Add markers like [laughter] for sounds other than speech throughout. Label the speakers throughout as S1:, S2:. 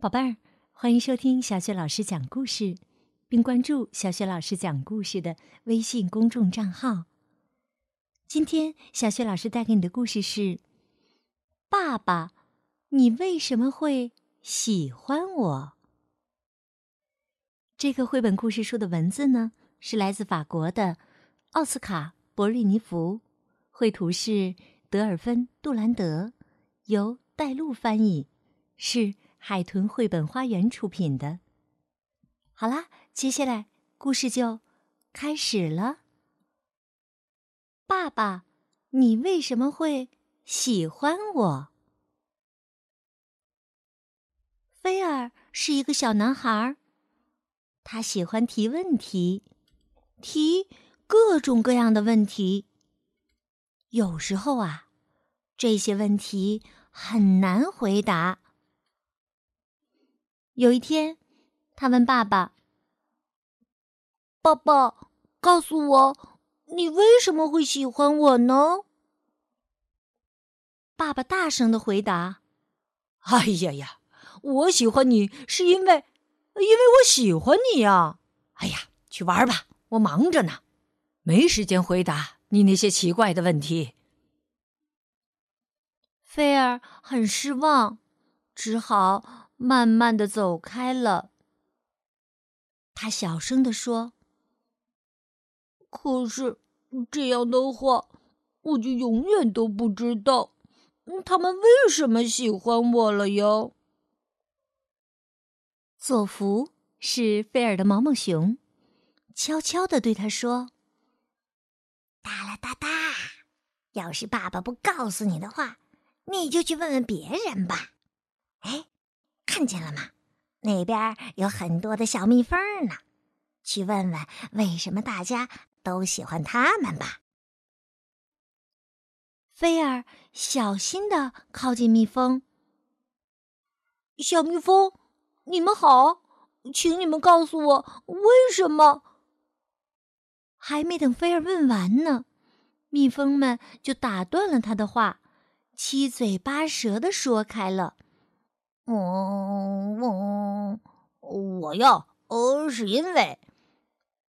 S1: 宝贝儿，欢迎收听小雪老师讲故事，并关注小雪老师讲故事的微信公众账号。今天，小雪老师带给你的故事是《爸爸，你为什么会喜欢我》。这个绘本故事书的文字呢，是来自法国的奥斯卡·伯瑞尼福，绘图是德尔芬·杜兰德，由戴璐翻译，是。海豚绘本花园出品的。好啦，接下来故事就开始了。爸爸，你为什么会喜欢我？菲尔是一个小男孩，他喜欢提问题，提各种各样的问题。有时候啊，这些问题很难回答。有一天，他问爸爸：“
S2: 爸爸，告诉我，你为什么会喜欢我呢？”
S1: 爸爸大声的回答：“
S3: 哎呀呀，我喜欢你是因为，因为我喜欢你呀！哎呀，去玩吧，我忙着呢，没时间回答你那些奇怪的问题。”
S1: 菲儿很失望，只好。慢慢的走开了。他小声的说：“
S2: 可是这样的话，我就永远都不知道他们为什么喜欢我了哟。”
S1: 佐福是菲尔的毛毛熊，悄悄的对他说：“
S4: 哒啦哒哒，要是爸爸不告诉你的话，你就去问问别人吧。”哎。看见了吗？那边有很多的小蜜蜂呢，去问问为什么大家都喜欢它们吧。
S1: 菲儿小心的靠近蜜蜂。
S2: 小蜜蜂，你们好，请你们告诉我为什么？
S1: 还没等菲儿问完呢，蜜蜂们就打断了他的话，七嘴八舌的说开了。
S5: 嗯我，我要，呃，是因为，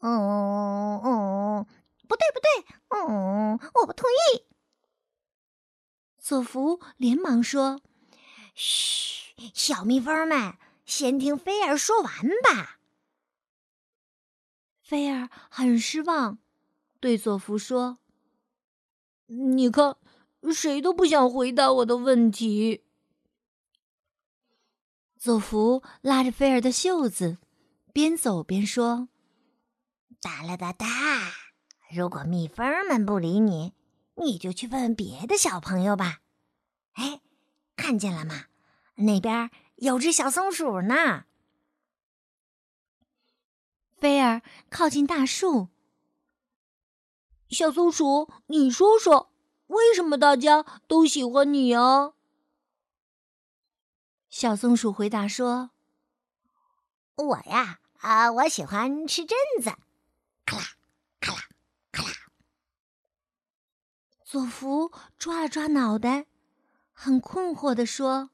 S5: 嗯嗯，
S4: 不对不对，嗯，我不同意。
S1: 佐福连忙说：“
S4: 嘘，小蜜蜂们，先听菲儿说完吧。”
S1: 菲儿很失望，对佐福说：“
S2: 你看，谁都不想回答我的问题。”
S1: 佐福拉着菲儿的袖子，边走边说：“
S4: 哒啦哒哒，如果蜜蜂们不理你，你就去问问别的小朋友吧。哎，看见了吗？那边有只小松鼠呢。”
S1: 菲儿靠近大树，
S2: 小松鼠，你说说，为什么大家都喜欢你啊？
S1: 小松鼠回答说：“
S4: 我呀，啊，我喜欢吃榛子，咔啦咔啦咔啦。”
S1: 佐福抓了抓脑袋，很困惑的说：“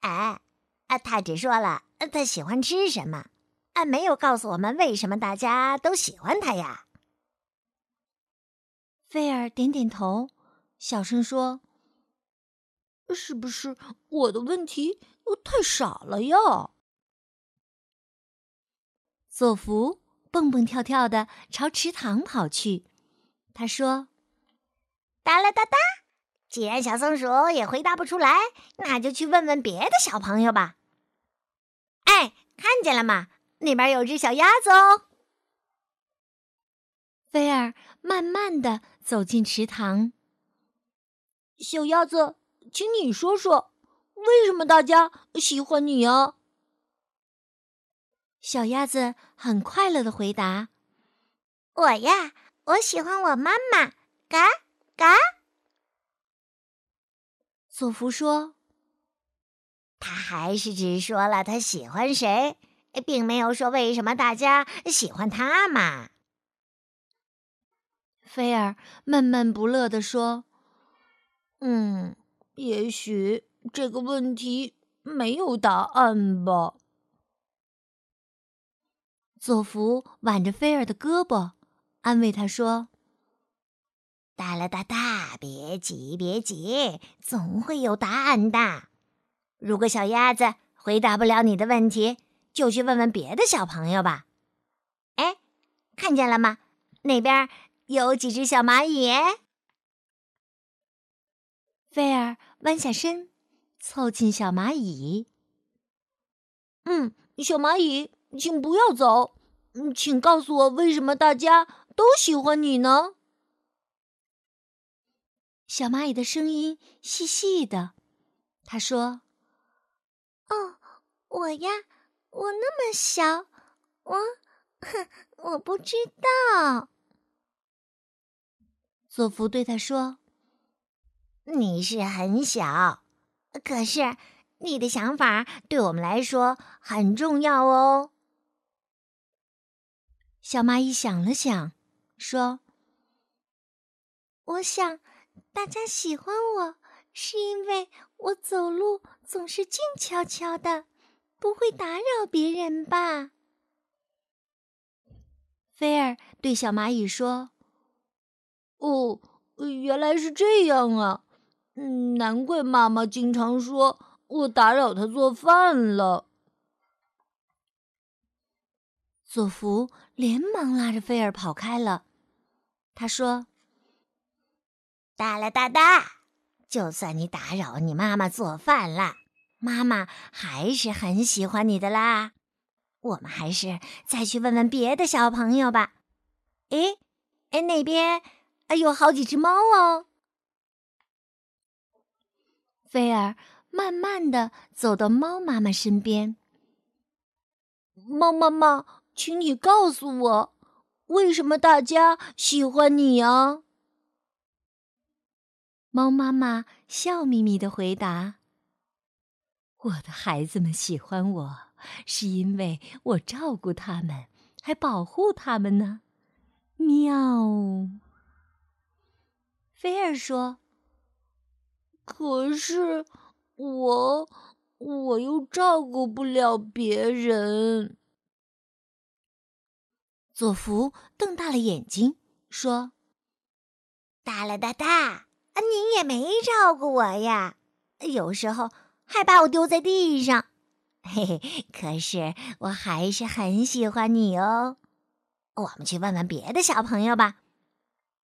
S4: 哎，啊，他只说了他喜欢吃什么，啊，没有告诉我们为什么大家都喜欢他呀。”
S1: 菲尔点点头，小声说。
S2: 是不是我的问题太傻了呀？
S1: 佐福蹦蹦跳跳的朝池塘跑去。他说：“
S4: 哒啦哒哒，既然小松鼠也回答不出来，那就去问问别的小朋友吧。”哎，看见了吗？那边有只小鸭子哦。
S1: 菲儿慢慢的走进池塘。
S2: 小鸭子。请你说说，为什么大家喜欢你啊？
S1: 小鸭子很快乐的回答：“
S4: 我呀，我喜欢我妈妈，嘎嘎。”
S1: 索福说：“
S4: 他还是只说了他喜欢谁，并没有说为什么大家喜欢他嘛。”
S1: 菲儿闷闷不乐的说：“
S2: 嗯。”也许这个问题没有答案吧？
S1: 佐福挽着菲儿的胳膊，安慰他说：“
S4: 哒啦哒哒，别急别急，总会有答案的。如果小鸭子回答不了你的问题，就去问问别的小朋友吧。哎，看见了吗？那边有几只小蚂蚁。”
S1: 菲儿弯下身，凑近小蚂蚁。
S2: 嗯，小蚂蚁。请不要走，嗯，请告诉我为什么大家都喜欢你呢？
S1: 小蚂蚁的声音细细的，他说：“
S4: 哦，我呀，我那么小，我，哼，我不知道。”
S1: 佐福对他说：“
S4: 你是很小，可是你的想法对我们来说很重要哦。”
S1: 小蚂蚁想了想，说：“
S4: 我想，大家喜欢我，是因为我走路总是静悄悄的，不会打扰别人吧？”
S1: 菲儿对小蚂蚁说：“
S2: 哦，原来是这样啊！嗯，难怪妈妈经常说我打扰她做饭了。”
S1: 佐福连忙拉着菲儿跑开了。他说：“
S4: 哒啦哒哒，就算你打扰你妈妈做饭了，妈妈还是很喜欢你的啦。我们还是再去问问别的小朋友吧。诶，哎，那边有好几只猫哦。”
S1: 菲儿慢慢的走到猫妈妈身边。
S2: 猫妈妈。请你告诉我，为什么大家喜欢你啊？
S1: 猫妈妈笑眯眯的回答：“我的孩子们喜欢我，是因为我照顾他们，还保护他们呢。”喵。菲儿说：“
S2: 可是我，我又照顾不了别人。”
S1: 佐福瞪大了眼睛说：“
S4: 哒啦哒哒，你也没照顾我呀，有时候还把我丢在地上。嘿嘿，可是我还是很喜欢你哦。我们去问问别的小朋友吧。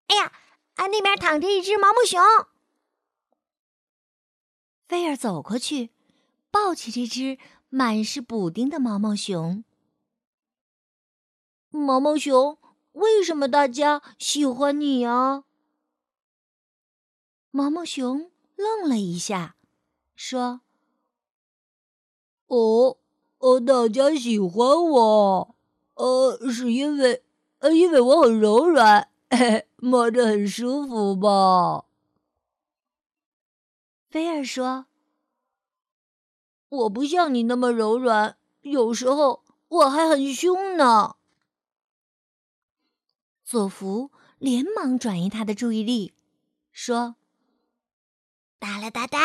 S4: 哎呀，啊，那边躺着一只毛毛熊。
S1: 菲儿走过去，抱起这只满是补丁的毛毛熊。”
S2: 毛毛熊，为什么大家喜欢你啊？
S1: 毛毛熊愣了一下，说：“
S2: 哦，哦，大家喜欢我，呃，是因为，呃，因为我很柔软，嘿嘿，摸着很舒服吧？”
S1: 菲儿说：“
S2: 我不像你那么柔软，有时候我还很凶呢。”
S1: 佐福连忙转移他的注意力，说：“
S4: 哒啦哒哒，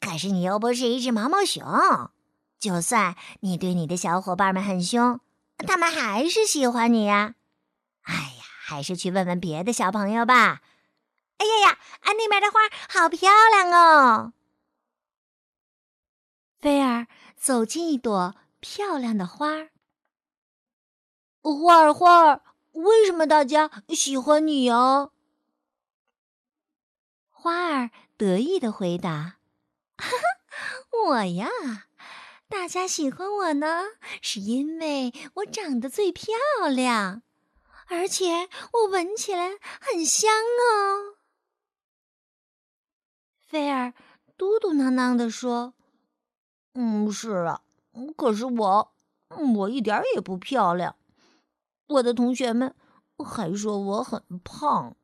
S4: 可是你又不是一只毛毛熊，就算你对你的小伙伴们很凶，他们还是喜欢你呀。哎呀，还是去问问别的小朋友吧。哎呀呀，啊，那边的花好漂亮哦！”
S1: 菲儿走进一朵漂亮的花儿，
S2: 花儿，花儿。为什么大家喜欢你啊？
S1: 花儿得意的回答：“ [laughs]
S4: 我呀，大家喜欢我呢，是因为我长得最漂亮，而且我闻起来很香哦。”
S1: 菲儿嘟嘟囔囔的说：“
S2: 嗯，是啊，可是我，我一点也不漂亮。”我的同学们还说我很胖。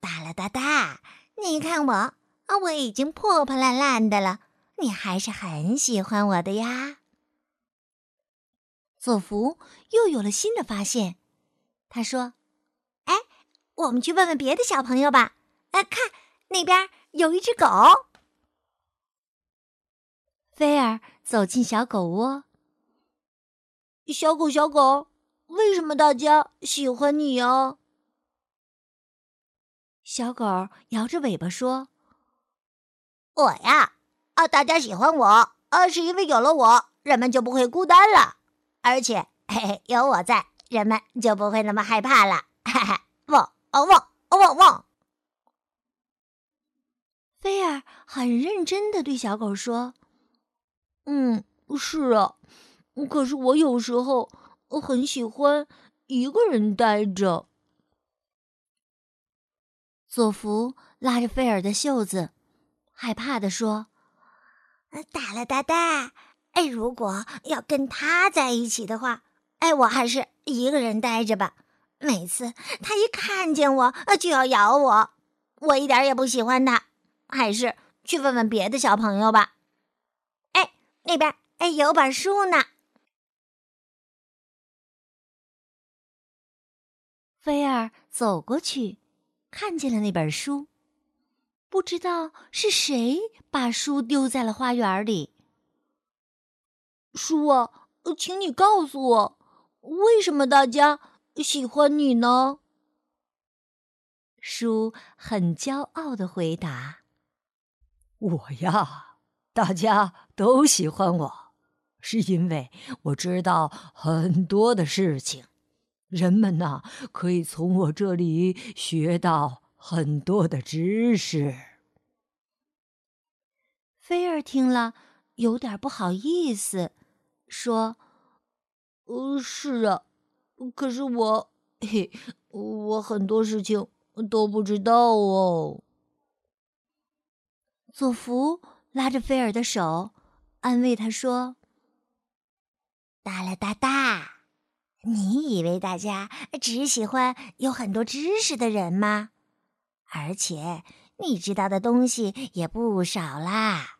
S4: 哒啦哒哒，你看我啊，我已经破破烂烂的了，你还是很喜欢我的呀。
S1: 佐福又有了新的发现，他说：“
S4: 哎，我们去问问别的小朋友吧。哎，看那边有一只狗。”
S1: 菲儿走进小狗窝。
S2: 小狗，小狗，为什么大家喜欢你呀？
S1: 小狗摇着尾巴说：“
S5: 我呀，啊，大家喜欢我，啊，是因为有了我，人们就不会孤单了，而且，嘿嘿，有我在，人们就不会那么害怕了。哈哈，汪，汪，汪，汪。”
S1: 菲儿很认真的对小狗说：“
S2: 嗯，是啊，可是我有时候很喜欢一个人待着。”
S1: 佐福拉着菲尔的袖子，害怕的说：“
S4: 大了哒哒，哎，如果要跟他在一起的话，哎，我还是一个人待着吧。每次他一看见我，就要咬我，我一点也不喜欢他。”还是去问问别的小朋友吧。哎，那边哎有本书呢。
S1: 菲儿走过去，看见了那本书，不知道是谁把书丢在了花园里。
S2: 书啊，请你告诉我，为什么大家喜欢你呢？
S1: 书很骄傲的回答。
S3: 我呀，大家都喜欢我，是因为我知道很多的事情，人们呐可以从我这里学到很多的知识。
S1: 菲儿听了有点不好意思，说：“
S2: 呃，是啊，可是我，嘿，我很多事情都不知道哦。”
S1: 佐福拉着菲尔的手，安慰他说：“
S4: 大了，大大，你以为大家只喜欢有很多知识的人吗？而且你知道的东西也不少啦。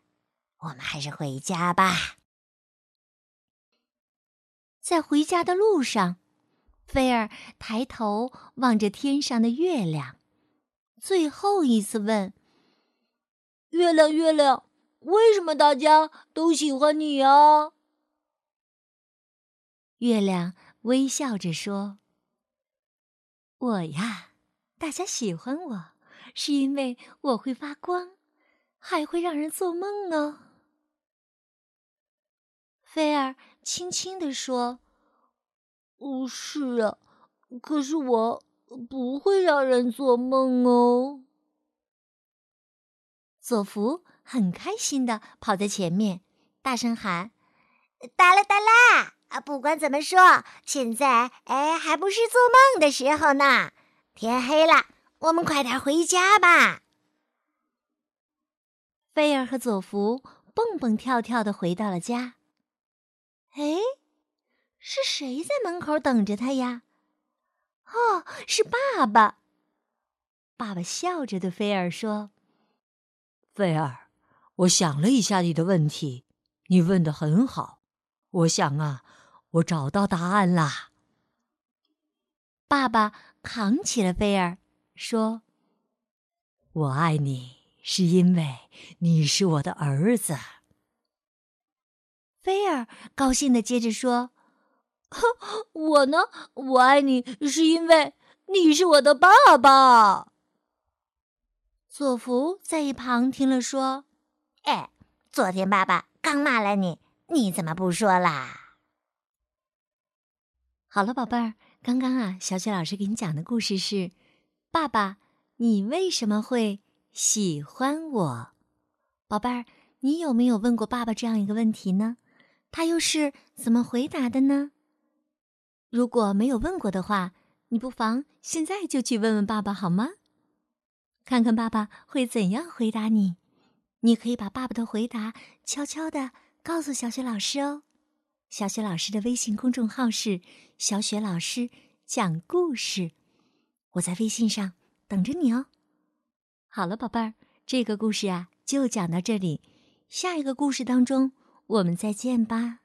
S4: 我们还是回家吧。”
S1: 在回家的路上，菲儿抬头望着天上的月亮，最后一次问。
S2: 月亮，月亮，为什么大家都喜欢你呀？
S1: 月亮微笑着说：“我呀，大家喜欢我，是因为我会发光，还会让人做梦哦。”菲儿轻轻地说：“
S2: 哦，是啊，可是我不会让人做梦哦。”
S1: 佐福很开心的跑在前面，大声喊：“
S4: 哒啦哒啦！啊，不管怎么说，现在哎还不是做梦的时候呢。天黑了，我们快点回家吧。”
S1: 菲儿和佐福蹦蹦跳跳的回到了家。哎，是谁在门口等着他呀？哦，是爸爸。爸爸笑着对菲儿说。
S3: 菲儿，我想了一下你的问题，你问的很好。我想啊，我找到答案啦。
S1: 爸爸扛起了菲儿，说：“
S3: 我爱你，是因为你是我的儿子。”
S1: 菲儿高兴的接着说：“哼 [laughs]
S2: 我呢，我爱你，是因为你是我的爸爸。”
S1: 佐福在一旁听了，说：“
S4: 哎，昨天爸爸刚骂了你，你怎么不说啦？”
S1: 好了，宝贝儿，刚刚啊，小雪老师给你讲的故事是：爸爸，你为什么会喜欢我？宝贝儿，你有没有问过爸爸这样一个问题呢？他又是怎么回答的呢？如果没有问过的话，你不妨现在就去问问爸爸，好吗？看看爸爸会怎样回答你，你可以把爸爸的回答悄悄的告诉小雪老师哦。小雪老师的微信公众号是“小雪老师讲故事”，我在微信上等着你哦。好了，宝贝儿，这个故事啊就讲到这里，下一个故事当中我们再见吧。